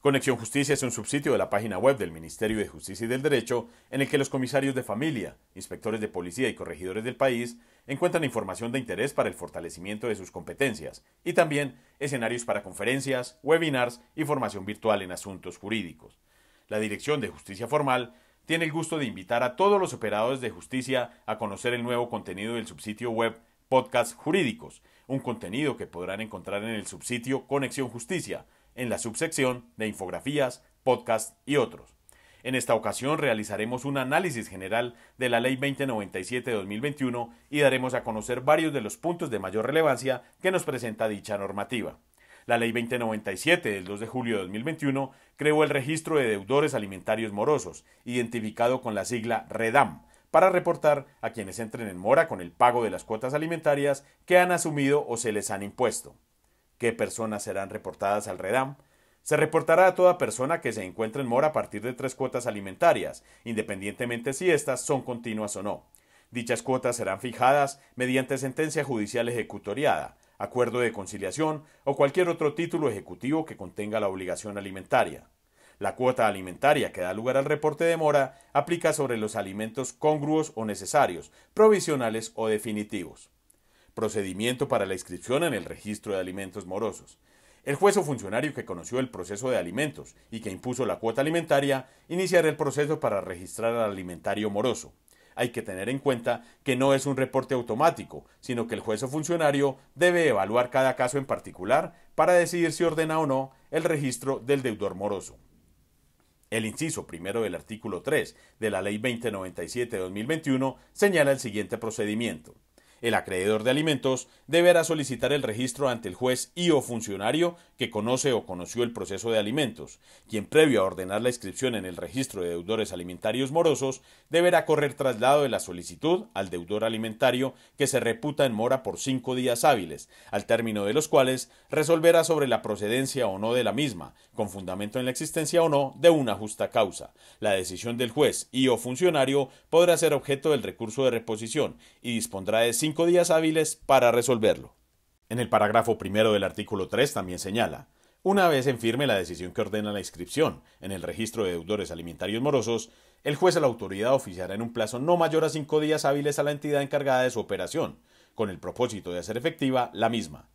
Conexión Justicia es un subsitio de la página web del Ministerio de Justicia y del Derecho en el que los comisarios de familia, inspectores de policía y corregidores del país encuentran información de interés para el fortalecimiento de sus competencias y también escenarios para conferencias, webinars y formación virtual en asuntos jurídicos. La Dirección de Justicia Formal tiene el gusto de invitar a todos los operadores de justicia a conocer el nuevo contenido del subsitio web Podcast Jurídicos, un contenido que podrán encontrar en el subsitio Conexión Justicia, en la subsección de infografías, podcast y otros. En esta ocasión realizaremos un análisis general de la Ley 2097 de 2021 y daremos a conocer varios de los puntos de mayor relevancia que nos presenta dicha normativa. La Ley 2097 del 2 de julio de 2021 creó el registro de deudores alimentarios morosos, identificado con la sigla REDAM, para reportar a quienes entren en mora con el pago de las cuotas alimentarias que han asumido o se les han impuesto qué personas serán reportadas al REDAM. Se reportará a toda persona que se encuentre en mora a partir de tres cuotas alimentarias, independientemente si éstas son continuas o no. Dichas cuotas serán fijadas mediante sentencia judicial ejecutoriada, acuerdo de conciliación o cualquier otro título ejecutivo que contenga la obligación alimentaria. La cuota alimentaria que da lugar al reporte de mora aplica sobre los alimentos congruos o necesarios, provisionales o definitivos procedimiento para la inscripción en el registro de alimentos morosos. El juez o funcionario que conoció el proceso de alimentos y que impuso la cuota alimentaria iniciará el proceso para registrar al alimentario moroso. Hay que tener en cuenta que no es un reporte automático, sino que el juez o funcionario debe evaluar cada caso en particular para decidir si ordena o no el registro del deudor moroso. El inciso primero del artículo 3 de la Ley 2097 de 2021 señala el siguiente procedimiento. El acreedor de alimentos deberá solicitar el registro ante el juez y o funcionario que conoce o conoció el proceso de alimentos, quien previo a ordenar la inscripción en el registro de deudores alimentarios morosos deberá correr traslado de la solicitud al deudor alimentario que se reputa en mora por cinco días hábiles, al término de los cuales resolverá sobre la procedencia o no de la misma, con fundamento en la existencia o no de una justa causa. La decisión del juez y o funcionario podrá ser objeto del recurso de reposición y dispondrá de cinco días hábiles para resolverlo. En el parágrafo primero del artículo 3 también señala, una vez en firme la decisión que ordena la inscripción en el registro de deudores alimentarios morosos, el juez o la autoridad oficiará en un plazo no mayor a cinco días hábiles a la entidad encargada de su operación, con el propósito de hacer efectiva la misma.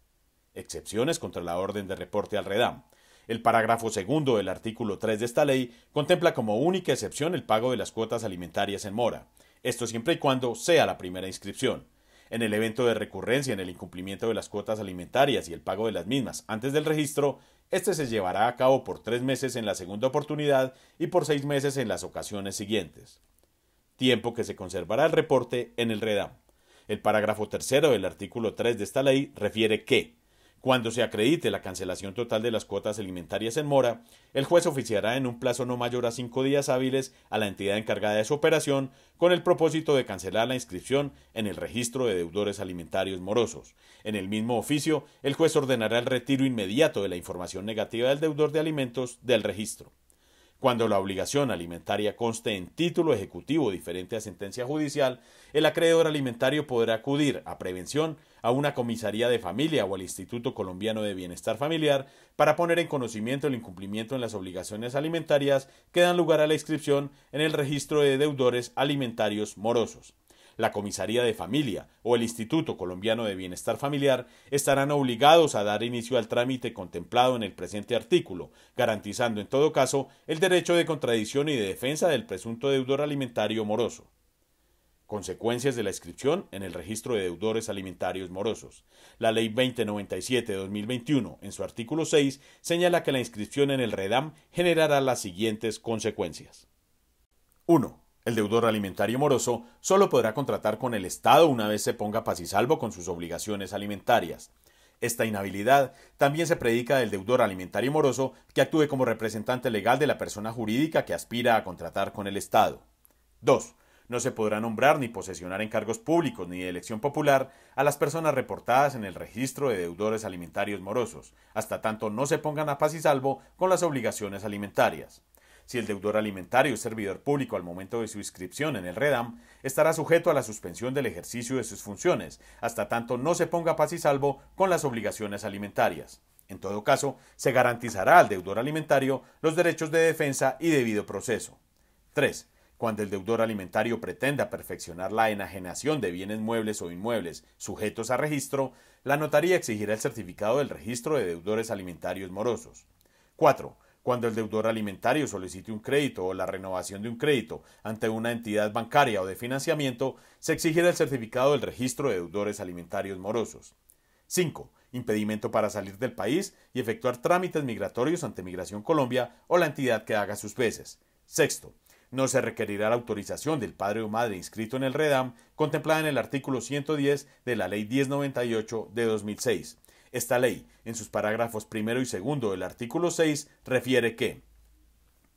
Excepciones contra la orden de reporte al REDAM. El parágrafo segundo del artículo 3 de esta ley contempla como única excepción el pago de las cuotas alimentarias en mora, esto siempre y cuando sea la primera inscripción en el evento de recurrencia en el incumplimiento de las cuotas alimentarias y el pago de las mismas antes del registro, este se llevará a cabo por tres meses en la segunda oportunidad y por seis meses en las ocasiones siguientes. Tiempo que se conservará el reporte en el REDAM. El parágrafo tercero del artículo 3 de esta ley refiere que, cuando se acredite la cancelación total de las cuotas alimentarias en mora, el juez oficiará en un plazo no mayor a cinco días hábiles a la entidad encargada de su operación con el propósito de cancelar la inscripción en el registro de deudores alimentarios morosos. En el mismo oficio, el juez ordenará el retiro inmediato de la información negativa del deudor de alimentos del registro. Cuando la obligación alimentaria conste en título ejecutivo diferente a sentencia judicial, el acreedor alimentario podrá acudir a prevención a una comisaría de familia o al Instituto Colombiano de Bienestar Familiar para poner en conocimiento el incumplimiento en las obligaciones alimentarias que dan lugar a la inscripción en el registro de deudores alimentarios morosos la Comisaría de Familia o el Instituto Colombiano de Bienestar Familiar estarán obligados a dar inicio al trámite contemplado en el presente artículo, garantizando en todo caso el derecho de contradicción y de defensa del presunto deudor alimentario moroso. Consecuencias de la inscripción en el registro de deudores alimentarios morosos. La Ley 2097 de 2021, en su artículo 6, señala que la inscripción en el REDAM generará las siguientes consecuencias. 1 el deudor alimentario moroso solo podrá contratar con el Estado una vez se ponga paz y salvo con sus obligaciones alimentarias. Esta inhabilidad también se predica del deudor alimentario moroso que actúe como representante legal de la persona jurídica que aspira a contratar con el Estado. 2. No se podrá nombrar ni posesionar en cargos públicos ni de elección popular a las personas reportadas en el registro de deudores alimentarios morosos, hasta tanto no se pongan a paz y salvo con las obligaciones alimentarias. Si el deudor alimentario es servidor público al momento de su inscripción en el REDAM, estará sujeto a la suspensión del ejercicio de sus funciones, hasta tanto no se ponga paz y salvo con las obligaciones alimentarias. En todo caso, se garantizará al deudor alimentario los derechos de defensa y debido proceso. 3. Cuando el deudor alimentario pretenda perfeccionar la enajenación de bienes muebles o inmuebles sujetos a registro, la notaría exigirá el certificado del registro de deudores alimentarios morosos. 4. Cuando el deudor alimentario solicite un crédito o la renovación de un crédito ante una entidad bancaria o de financiamiento, se exigirá el certificado del registro de deudores alimentarios morosos. 5. Impedimento para salir del país y efectuar trámites migratorios ante Migración Colombia o la entidad que haga sus veces. Sexto. No se requerirá la autorización del padre o madre inscrito en el REDAM, contemplada en el artículo 110 de la Ley 1098 de 2006. Esta ley, en sus parágrafos primero y segundo del artículo 6, refiere que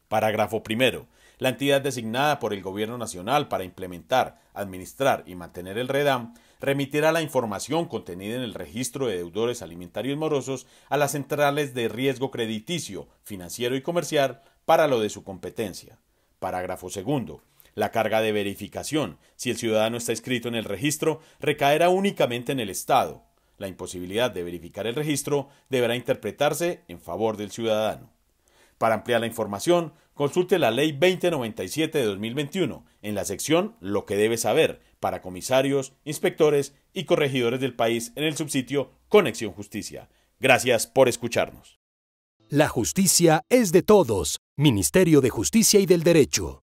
Parágrafo primero. La entidad designada por el Gobierno Nacional para implementar, administrar y mantener el REDAM remitirá la información contenida en el registro de deudores alimentarios morosos a las centrales de riesgo crediticio, financiero y comercial para lo de su competencia. Parágrafo segundo. La carga de verificación, si el ciudadano está inscrito en el registro, recaerá únicamente en el Estado. La imposibilidad de verificar el registro deberá interpretarse en favor del ciudadano. Para ampliar la información, consulte la Ley 2097 de 2021 en la sección Lo que debe saber para comisarios, inspectores y corregidores del país en el subsitio Conexión Justicia. Gracias por escucharnos. La justicia es de todos. Ministerio de Justicia y del Derecho.